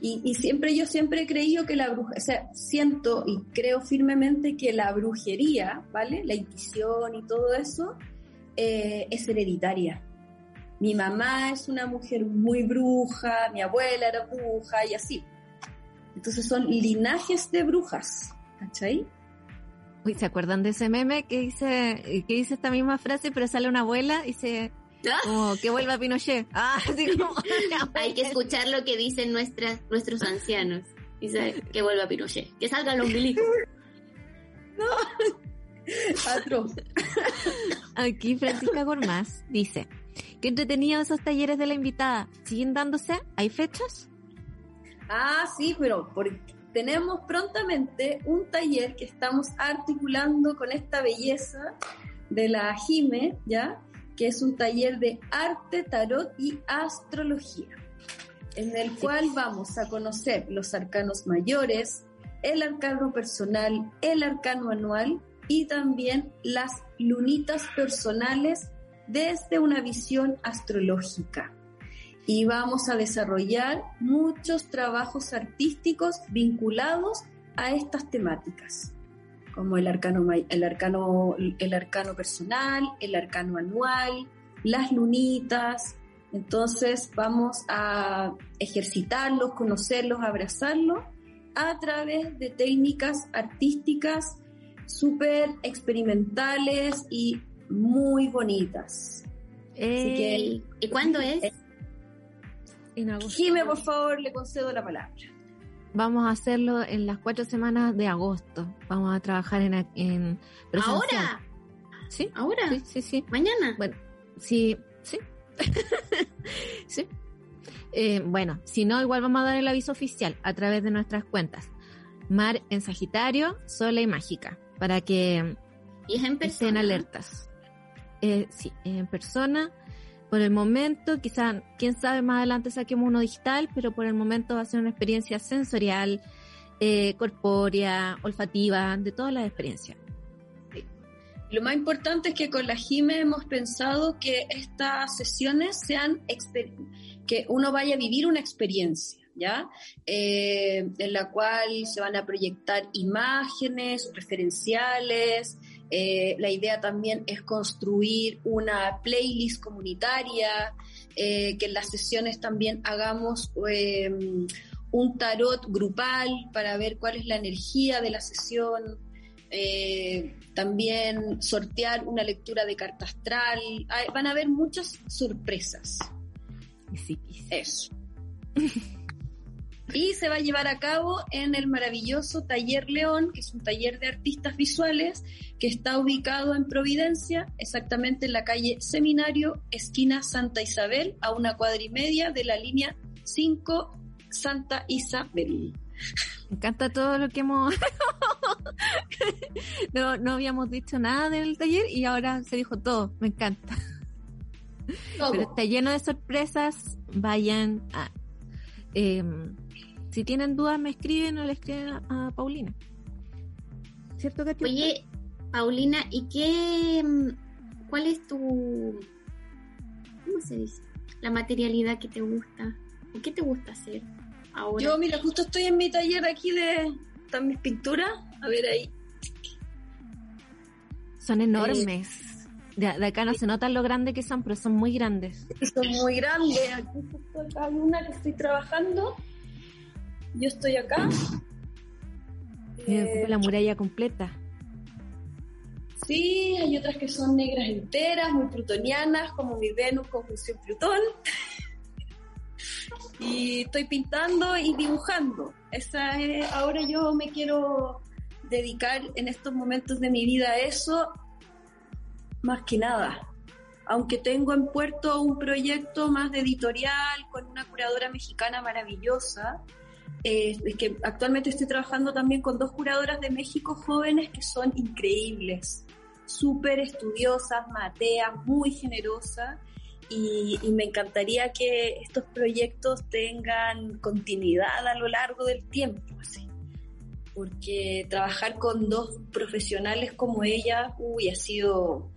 Y, y, siempre, yo siempre he creído que la brujería, o sea, siento y creo firmemente que la brujería, ¿vale? La intuición y todo eso, eh, es hereditaria. Mi mamá es una mujer muy bruja, mi abuela era bruja y así. Entonces son linajes de brujas, ¿cachai? Uy, ¿se acuerdan de ese meme que dice, que dice esta misma frase, pero sale una abuela y se ¿Ah? como que vuelva Pinochet? Ah, Hay que escuchar lo que dicen nuestras, nuestros ancianos. Dice que vuelva Pinochet, que salga el umbilico. No. Aquí Francisca Gormaz dice, qué entretenido esos talleres de la invitada. ¿Siguen dándose? ¿Hay fechas? Ah, sí, pero porque tenemos prontamente un taller que estamos articulando con esta belleza de la Jime, ¿ya? Que es un taller de arte, tarot y astrología, en el cual vamos a conocer los arcanos mayores, el arcano personal, el arcano anual y también las lunitas personales desde una visión astrológica y vamos a desarrollar muchos trabajos artísticos vinculados a estas temáticas, como el arcano, el arcano, el arcano personal, el arcano anual, las lunitas. Entonces vamos a ejercitarlos, conocerlos, abrazarlos a través de técnicas artísticas súper experimentales y muy bonitas. ¿Y cuándo es? En Jime, por favor, le concedo la palabra. Vamos a hacerlo en las cuatro semanas de agosto. Vamos a trabajar en... en ¿Ahora? ¿Sí? ¿Ahora? Sí, sí, sí. ¿Mañana? Bueno, sí, sí. sí. Eh, bueno, si no, igual vamos a dar el aviso oficial a través de nuestras cuentas. Mar en Sagitario, Sola y Mágica, para que ¿Y es en estén alertas. Eh, sí, en persona por el momento, quizá, quién sabe, más adelante saquemos uno digital, pero por el momento va a ser una experiencia sensorial, eh, corpórea, olfativa, de todas las experiencias. Lo más importante es que con la GIME hemos pensado que estas sesiones sean que uno vaya a vivir una experiencia, ¿ya? Eh, en la cual se van a proyectar imágenes referenciales, eh, la idea también es construir una playlist comunitaria, eh, que en las sesiones también hagamos eh, un tarot grupal para ver cuál es la energía de la sesión. también sortear una lectura de carta astral. van a haber muchas sorpresas. Eso. y se va a llevar a cabo en el maravilloso Taller León, que es un taller de artistas visuales que está ubicado en Providencia, exactamente en la calle Seminario, esquina Santa Isabel, a una cuadra y media de la línea 5 Santa Isabel. Me encanta todo lo que hemos... no, no habíamos dicho nada del taller y ahora se dijo todo, me encanta. Pero está lleno de sorpresas, vayan a... Em, si tienen dudas, me escriben o le escriben a, Paulina. ¿Cierto, que Oye, Paulina, ¿y qué. Mm, ¿Cuál es tu. ¿Cómo se dice? La materialidad que te gusta. ¿O qué te gusta hacer ahora? Yo, mira, justo estoy en mi taller aquí de. Están mis pinturas. A ver ahí. Son enormes. de, acá no se nota lo grande que son, pero son muy grandes. Son muy grandes. Aquí justo hay una que estoy trabajando yo estoy acá. Eh, la muralla completa. Sí, hay otras que son negras enteras, muy plutonianas, como mi Venus conjunción Plutón. y estoy pintando y dibujando. Esa es, ahora yo me quiero dedicar en estos momentos de mi vida a eso, más que nada. Aunque tengo en puerto un proyecto más de editorial con una curadora mexicana maravillosa, es que actualmente estoy trabajando también con dos curadoras de México jóvenes que son increíbles, súper estudiosas, mateas, muy generosas. Y, me encantaría que estos proyectos tengan continuidad a lo largo del tiempo, así. porque trabajar con dos profesionales como ella, uy, ha sido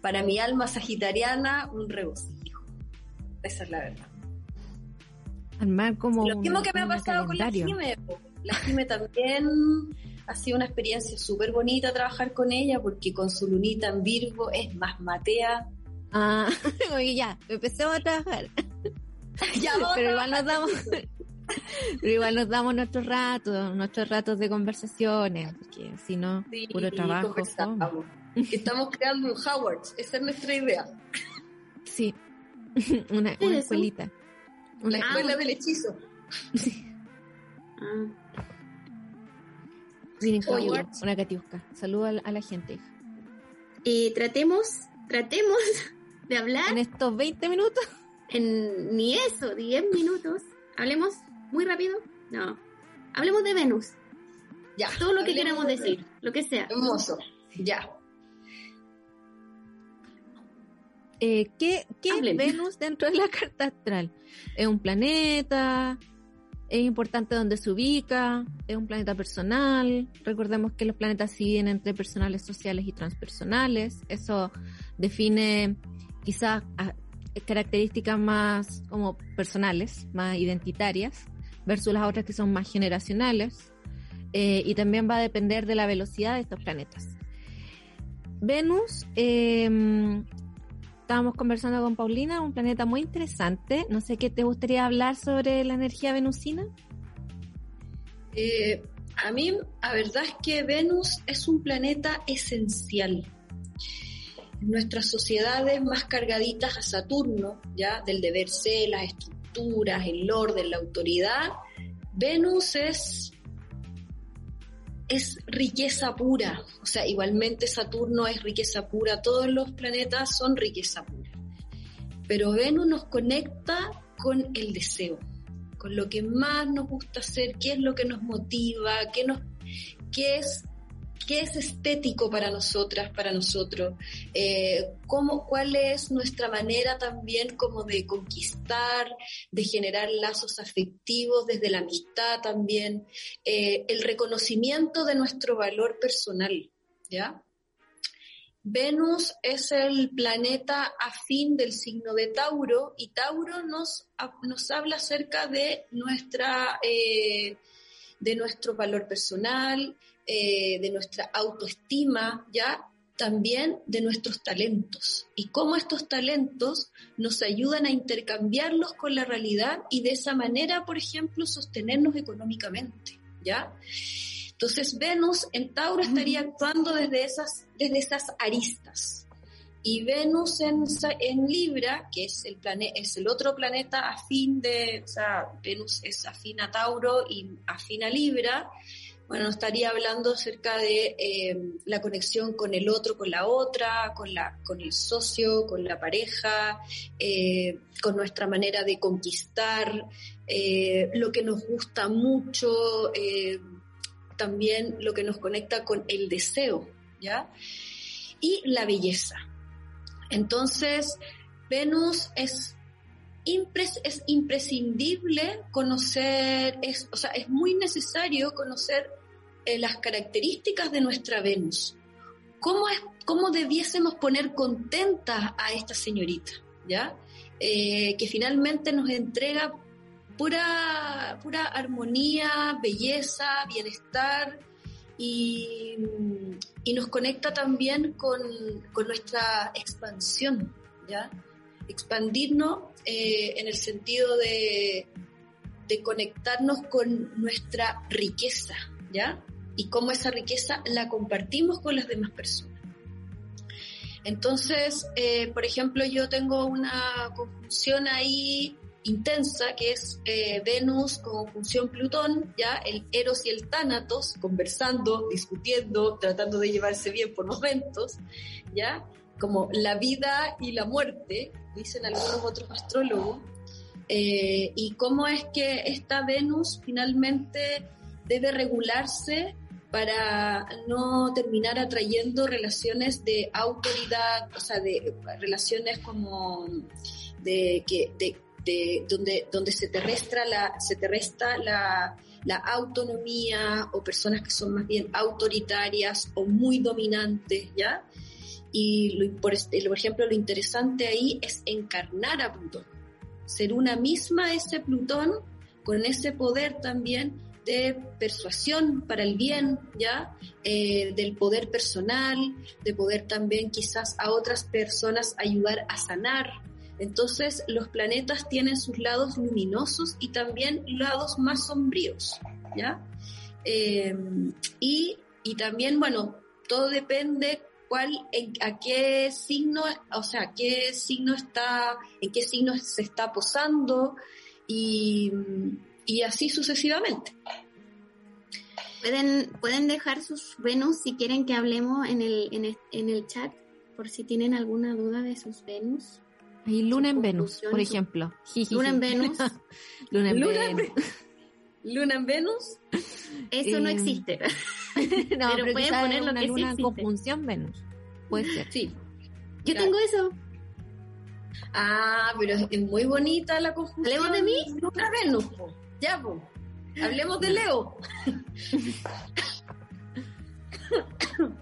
para mi alma sagitariana un regocijo. Esa es la verdad. Armar como Lo mismo que me ha pasado con la Jime. La Jime también ha sido una experiencia súper bonita trabajar con ella porque con su lunita en Virgo es más matea. Ah, oye, ya, empecemos a trabajar. ya Pero igual nos damos, pero igual nos damos nuestros ratos, nuestros ratos de conversaciones, porque si no, puro trabajo. Estamos creando un Howard, esa es nuestra idea. Sí, una, escuelita. Una escuela del hechizo. ah. Una catiusca. Saludos a, la gente. Eh, tratemos, tratemos de hablar. En estos 20 minutos. En ni eso, 10 minutos. Hablemos muy rápido. No. Hablemos de Venus. Ya. Todo lo que queramos decir, lo que sea. Hermoso. Ya. Eh, ¿Qué, qué es Venus dentro de la carta astral? ¿Es un planeta? ¿Es importante dónde se ubica? ¿Es un planeta personal? Recordemos que los planetas siguen entre personales, sociales y transpersonales. Eso define quizás características más como personales, más identitarias, versus las otras que son más generacionales. Eh, y también va a depender de la velocidad de estos planetas. Venus, eh, estábamos conversando con Paulina, un planeta muy interesante. No sé qué te gustaría hablar sobre la energía venusina. Eh, a mí, la verdad es que Venus es un planeta esencial nuestras sociedades más cargaditas a Saturno, ya del deber ser, las estructuras, el orden, la autoridad, Venus es es riqueza pura, o sea, igualmente Saturno es riqueza pura, todos los planetas son riqueza pura. Pero Venus nos conecta con el deseo, con lo que más nos gusta hacer, qué es lo que nos motiva, qué nos qué es qué es estético para nosotras, para nosotros, eh, cómo, cuál es nuestra manera también como de conquistar, de generar lazos afectivos desde la amistad también, eh, el reconocimiento de nuestro valor personal. Venus es el planeta afín del signo de Tauro y Tauro nos, nos habla acerca de nuestra, eh, de nuestro valor personal, eh, de nuestra autoestima, ya también de nuestros talentos y cómo estos talentos nos ayudan a intercambiarlos con la realidad y de esa manera, por ejemplo, sostenernos económicamente, ¿ya? Entonces Venus en Tauro estaría actuando desde esas, desde esas aristas. Y Venus en, en Libra, que es el, es el otro planeta afín de, o sea, Venus es afín a Tauro y afín a Libra, bueno, estaría hablando acerca de eh, la conexión con el otro, con la otra, con, la, con el socio, con la pareja, eh, con nuestra manera de conquistar, eh, lo que nos gusta mucho, también lo que nos conecta con el deseo, ¿ya? Y la belleza. Entonces, Venus es es imprescindible conocer, es, o sea, es muy necesario conocer eh, las características de nuestra Venus. ¿Cómo, es, ¿Cómo debiésemos poner contenta a esta señorita? ¿Ya? Eh, que finalmente nos entrega pura, pura armonía, belleza, bienestar y, y nos conecta también con, con nuestra expansión, ¿ya? expandirnos eh, en el sentido de, de conectarnos con nuestra riqueza, ¿ya? Y cómo esa riqueza la compartimos con las demás personas. Entonces, eh, por ejemplo, yo tengo una conjunción ahí intensa que es eh, Venus con conjunción Plutón, ya el Eros y el Tánatos conversando, discutiendo, tratando de llevarse bien por momentos, ya como la vida y la muerte, dicen algunos otros astrólogos, eh, y cómo es que esta Venus finalmente debe regularse para no terminar atrayendo relaciones de autoridad, o sea, de relaciones como de que de, donde donde se te resta la se te resta la, la autonomía o personas que son más bien autoritarias o muy dominantes, ¿ya? y por, por ejemplo lo interesante ahí es encarnar a Plutón, ser una misma ese Plutón con ese poder también de persuasión para el bien, ¿ya? Eh, del poder personal, de poder también quizás a otras personas ayudar a sanar. Entonces los planetas tienen sus lados luminosos y también lados más sombríos, ¿ya? Eh, y, y también, bueno, todo depende cuál, en, a qué signo, o sea, qué signo está, en qué signo se está posando y, y así sucesivamente. Pueden, pueden dejar sus Venus si quieren que hablemos en el, en el, en el chat, por si tienen alguna duda de sus Venus. Y Luna en Venus, por ejemplo. Luna en Venus. Luna en Venus. Luna en Venus. Eso no existe. no, pero, pueden poner lo que luna sí conjunción Venus. Puede ser. Sí. Yo tengo eso. Ah, pero es muy bonita la conjunción. ¿Hablemos de mí? Luna Venus, ya, po. Hablemos de Leo.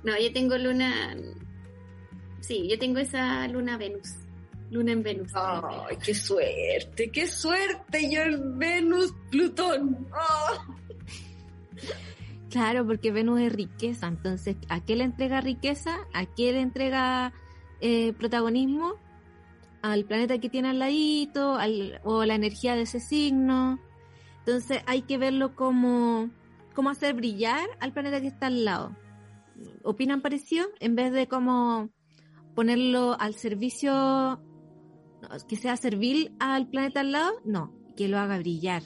no, yo tengo luna. Sí, yo tengo esa luna Venus. Luna en Venus. ¡Ay, qué suerte! ¡Qué suerte! Yo en Venus, Plutón. Oh. Claro, porque Venus es riqueza. Entonces, ¿a qué le entrega riqueza? ¿A qué le entrega eh, protagonismo? Al planeta que tiene al ladito, al, o la energía de ese signo. Entonces hay que verlo como, como hacer brillar al planeta que está al lado. ¿Opinan parecido? En vez de como ponerlo al servicio, que sea servil al planeta al lado, no, que lo haga brillar.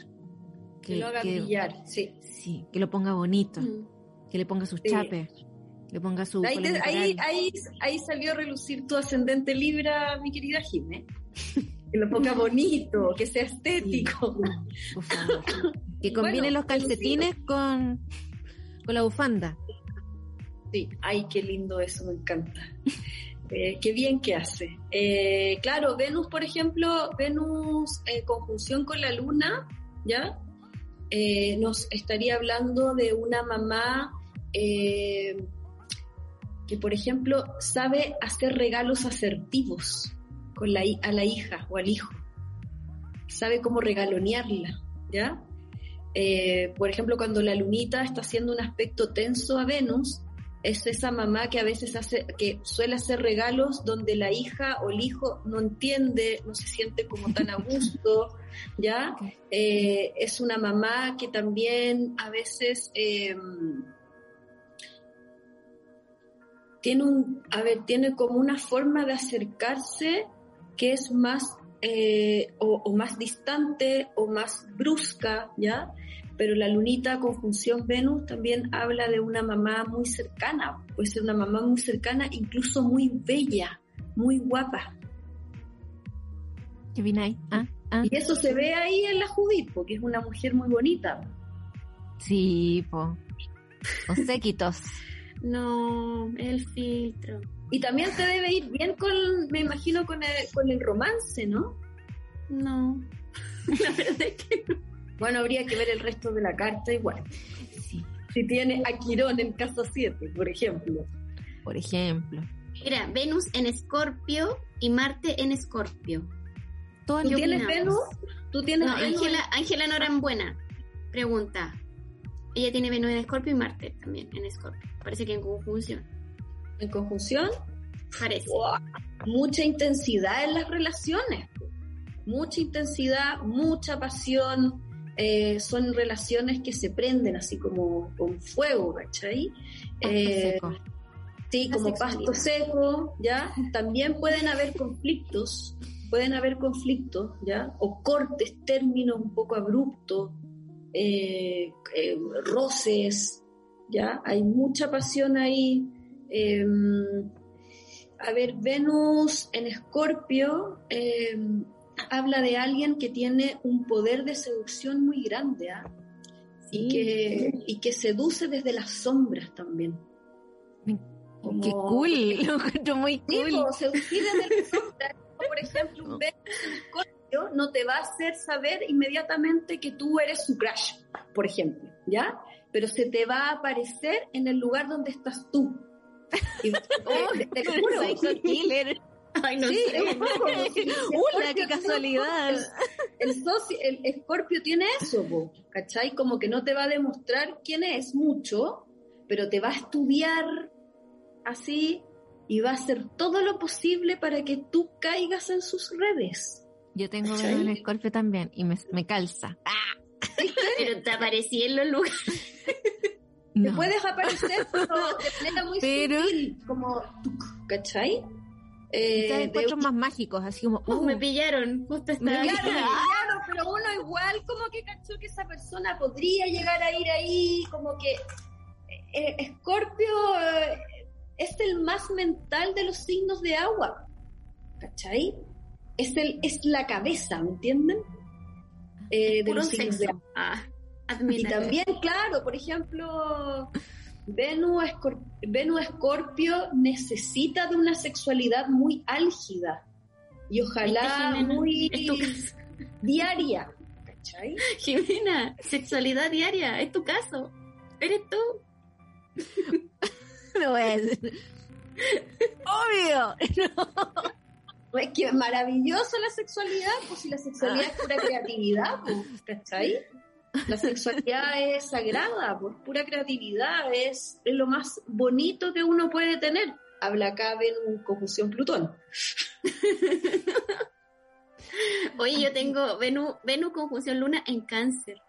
Que, lo haga brillar, sí. Sí, que lo ponga bonito, mm. que le ponga sus chapes, le ponga su... Ahí, ahí, ahí, salió a relucir tu ascendente Libra, mi querida Jimé. que lo ponga bonito, que sea estético. Que combine los calcetines con, con la bufanda. Sí, ay, qué lindo eso, me encanta. Eh, qué bien que hace. Eh, claro, Venus, por ejemplo, Venus en conjunción con la Luna, ¿ya? Eh, nos estaría hablando de una mamá que, por ejemplo, sabe hacer regalos asertivos con la, a la hija o al hijo. Sabe cómo regalonearla, ¿ya? Eh, por ejemplo, cuando la lunita está haciendo un aspecto tenso a Venus, es esa mamá que a veces hace, que suele hacer regalos donde la hija o el hijo no entiende, no se siente como tan a gusto, ¿ya? Eh, es una mamá que también a veces em, tiene un, a ver, tiene como una forma de acercarse que es más eh, o, más distante o más brusca, ¿ya? Pero la lunita conjunción Venus también habla de una mamá muy cercana, puede ser una mamá muy cercana, incluso muy bella, muy guapa. ¿Qué viene ahí? ¿Ah? ¿Ah? Y eso se ve ahí en la Judith, porque es una mujer muy bonita. Sí, po. Con séquitos. no, el filtro. Y también te debe ir bien con, me imagino, con el, con el romance, ¿no? No. La verdad es que Bueno, habría que ver el resto de la carta igual. Sí. Si tiene a Quirón en casa 7, por ejemplo. Por ejemplo. Mira, Venus en Escorpio y Marte en Escorpio. ¿Tú tienes Venus? ¿Tú tienes Ángela, Ángela Norambuena pregunta. Ella tiene Venus en Escorpio y Marte también en Escorpio. Parece que en conjunción en conjunción, parece. mucha intensidad en las relaciones, mucha intensidad, mucha pasión, eh, son relaciones que se prenden así como con fuego, ¿cachai? Eh, sí, como pasto seco, ¿ya? También pueden haber conflictos, pueden haber conflictos, ¿ya? O cortes, términos un poco abruptos, eh, roces, ¿ya? Hay mucha pasión ahí, Em, a ver, Venus en Escorpio em, habla de alguien que tiene un poder de seducción muy grande ¿ah? y, que, y que seduce desde las sombras también. Qué cool, lo encuentro muy cool. seducir desde las sombras. Por ejemplo, un Venus en Escorpio no te va a hacer saber inmediatamente que tú eres su crush, por ejemplo, ¿ya? Pero se te va a aparecer en el lugar donde estás tú Y, te, te juro. Psycho killer. Ay, no Sí, sé. un poco, Scorpio qué tiene casualidad. eso, El, soci- el Escorpio tiene eso, po, ¿cachai? Como que no te va a demostrar quién es mucho, pero te va a estudiar así y va a hacer todo lo posible para que tú caigas en sus redes. Yo tengo en Escorpio también y me, me calza. Pero te aparecí en los lugares. Te No. puedes aparecer pero de manera muy Pero- sutil, como, ¿cachai? Eh, de encuentros más mágicos, así como, uh, me pillaron. Justo estaba Claro, aquí. claro, pero uno igual como que cachó que esa persona podría llegar a ir ahí, como que eh, Escorpio eh, es el más mental de los signos de agua, ¿cachai? Es, el, es la cabeza, ¿me entienden? Eh, de los signos de agua. Ah, Y también, claro, por ejemplo, Venus, Escor- Venus Escorpio necesita de una sexualidad muy álgida y ojalá Jimena? muy Es diaria, ¿cachai? Jimena, sexualidad diaria, es tu caso. Eres tú. no decir. Obvio. Es que es maravillosa la sexualidad, pues si la sexualidad es pura creatividad, pues, ¿cachai? La sexualidad es sagrada, pues pura creatividad, es, es lo más bonito que uno puede tener. Habla acá Venus conjunción Plutón. Oye, yo tengo Venus, Venus conjunción Luna en cáncer.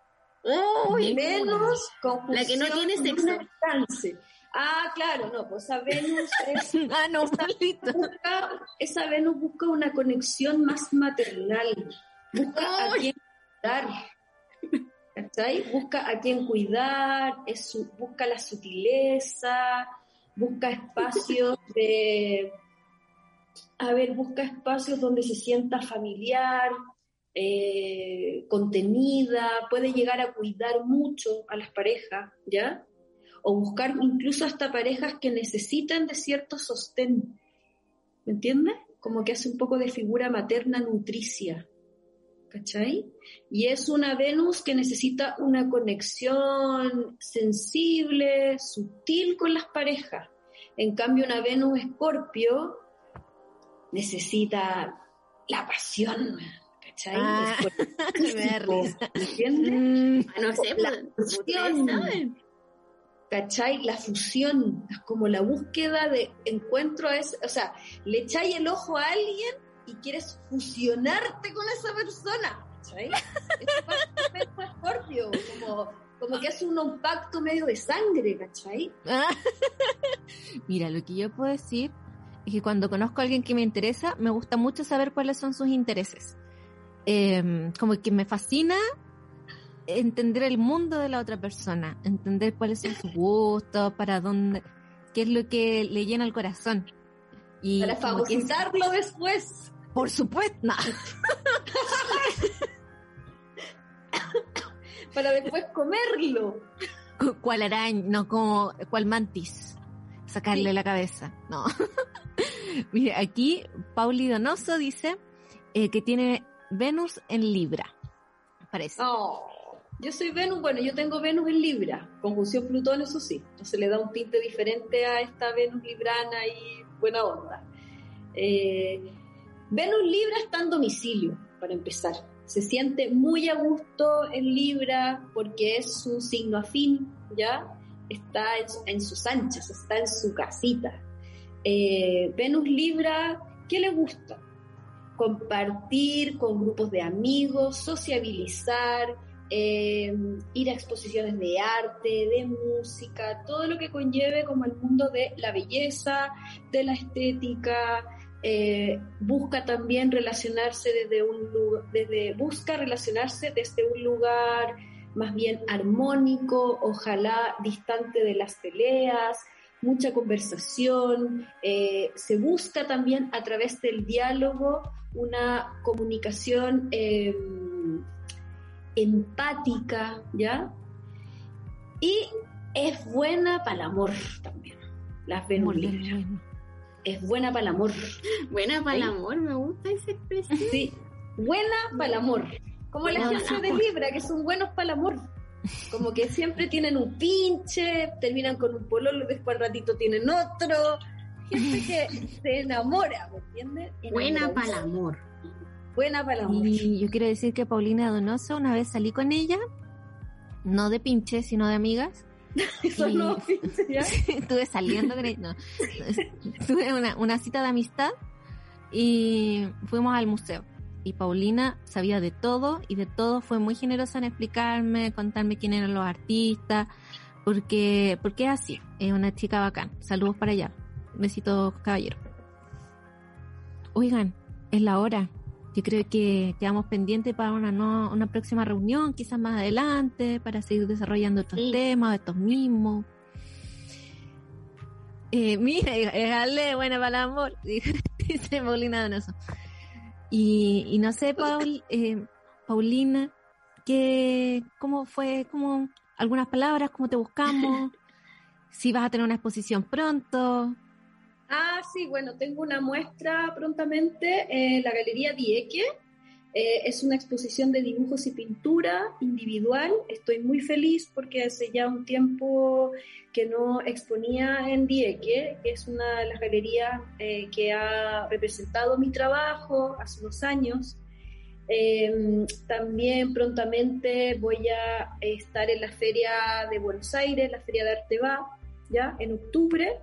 Uy, Venus conjunción La que no tiene sexo. Luna, Cáncer. Ah, claro, no, pues esa Venus es ah, no, maldito. busca, esa Venus busca una conexión más maternal, busca a quien cuidar, ¿cachai? Busca a quien cuidar, es su- busca la sutileza, busca espacios de, a ver, busca espacios donde se sienta familiar, eh, contenida, puede llegar a cuidar mucho a las parejas, ¿ya? O buscar incluso hasta parejas que necesitan de cierto sostén, ¿me entiendes? Como que hace un poco de figura materna nutricia, ¿cachai? Y es una Venus que necesita una conexión sensible, sutil con las parejas. En cambio, una Venus Escorpio necesita la pasión, ¿cachai? Ah. ¿entiendes? Mm, Ah, no sé, La pues, fusión. saben. ¿cachai? La fusión, es como la búsqueda de encuentro, es, o sea, le echáis el ojo a alguien y quieres fusionarte con esa persona, ¿cachai? Eso pasa con Escorpio, como, como que hace un, pacto medio de sangre, ¿cachai? Mira, lo que yo puedo decir es que cuando conozco a alguien que me interesa, me gusta mucho saber cuáles son sus intereses. Eh, como que me fascina entender el mundo de la otra persona, entender cuáles son sus gustos, para dónde, qué es lo que le llena el corazón. Y Para fagocitarlo después. Por supuesto, no. Para después comerlo. Cu- cual araña, no como cual mantis, sacarle Sí. la cabeza, no. Mira, aquí Pauli Donoso dice eh, que tiene Venus en Libra, parece. Oh, yo soy Venus, bueno, yo tengo Venus en Libra, conjunción Plutón, eso sí, entonces le da un tinte diferente a esta Venus librana y buena onda. Eh, Venus Libra está en domicilio, para empezar. Se siente muy a gusto en Libra porque es su signo afín, ¿ya? Está en, su- en sus anchas, está en su casita. Eh, Venus Libra, ¿qué le gusta? Compartir con grupos de amigos, sociabilizar, eh, ir a exposiciones de arte, de música, todo lo que conlleve como el mundo de la belleza, de la estética, eh, busca también relacionarse desde un lugar, desde, busca relacionarse desde un lugar más bien armónico, ojalá distante de las peleas, mucha conversación, eh, se busca también a través del diálogo una comunicación eh, empática, ¿ya? Y es buena para el amor también, las Venus Es buena para el amor. Buena para el ¿Sí? amor, me gusta esa expresión. Sí, buena para el amor. Como la Buena gente de. Libra, que son buenos para el amor. Como que siempre tienen un pinche, terminan con un pololo, después al ratito tienen otro. Gente que se enamora, ¿me entiendes? Buena para el amor. Buena para el amor. Y yo quiero decir que Paulina Donoso, una vez salí con ella, no de pinche, sino de amigas. Eso y- no, pinche, ¿ya? Estuve saliendo no. Tuve una, una cita de amistad y fuimos al museo. Y Paulina sabía de todo y de todo fue muy generosa en explicarme, contarme quién eran los artistas, porque, porque es así, es una chica bacán. Saludos para allá. Besitos, caballero. Oigan, es la hora. Yo creo que quedamos pendientes para una, no- una próxima reunión, quizás más adelante, para seguir desarrollando estos Sí. temas, estos mismos. Eh, mira, déjale buena para el amor, dice Paulina Donoso. Y, y no sé, Paul, eh, Paulina, que, ¿cómo fue? ¿Cómo, algunas palabras? ¿Cómo te buscamos? Si vas a tener una exposición pronto. Ah, sí, bueno, tengo una muestra prontamente en la Galería Dieque. Eh, es una exposición de dibujos y pintura individual. Estoy muy feliz porque hace ya un tiempo que no exponía en Dieque, que es una de las galerías eh, que ha representado mi trabajo hace unos años. Eh, también prontamente voy a estar en la Feria de Buenos Aires, la Feria de Arte Va, ya en octubre.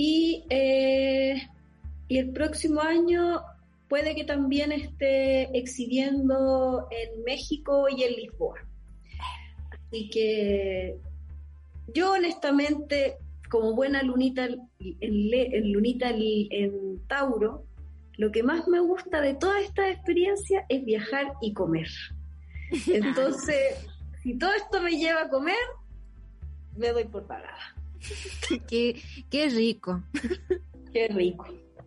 Y, eh, y el próximo año puede que también esté exhibiendo en México y en Lisboa. Así que yo honestamente, como buena lunita en, Le- en lunita en, en Tauro, lo que más me gusta de toda esta experiencia es viajar y comer. Entonces, si todo esto me lleva a comer, me doy por pagada. qué, qué rico. Qué rico,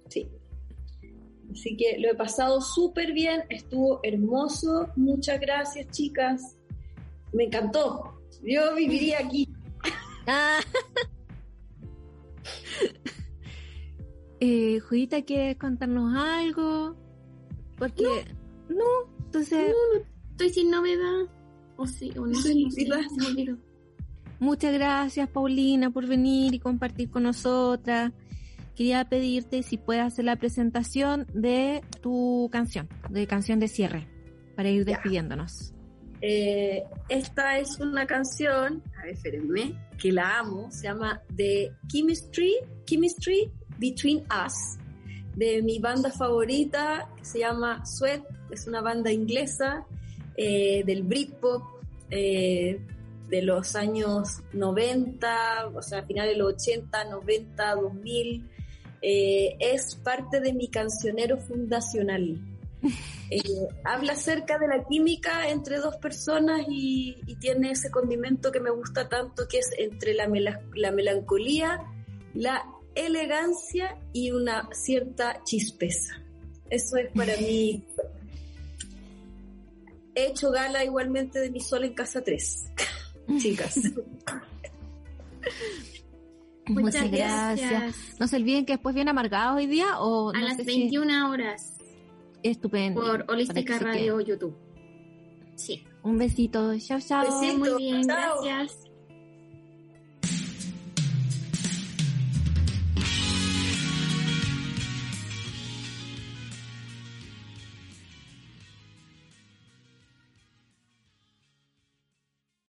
sí. Así que lo he pasado súper bien, estuvo hermoso. Muchas gracias, chicas. Me encantó. Yo viviría aquí. Ah. eh, Judita, ¿quieres contarnos algo? Porque no, entonces Estoy sin novedad. O sí, o no. Sin no sé, novedad. Muchas gracias Paulina por venir y compartir con nosotras. Quería pedirte si puedes hacer la presentación de tu canción, de canción de cierre, para ir despidiéndonos. Eh, esta es una canción, a ver, espérenme, que la amo. Se llama The Chemistry, Chemistry Between Us, de mi banda favorita, que se llama Sweat. Es una banda inglesa eh, del Britpop eh, de los años 90, o sea, finales de los 80, 90, 2000. Eh, es parte de mi cancionero fundacional. Eh, habla acerca de la química entre dos personas y, y tiene ese condimento que me gusta tanto, que es entre la, mela- la melancolía, la elegancia y una cierta chispeza. Eso es para mí. He hecho gala igualmente de mi sol en casa 3, chicas. Muchas Muchas gracias. gracias. No se olviden que después viene amargado hoy día o A no las sé si- 21 horas estupendo. por Holística Radio YouTube. Sí. Un besito. Chao, chao. Sí, muy bien, Chao.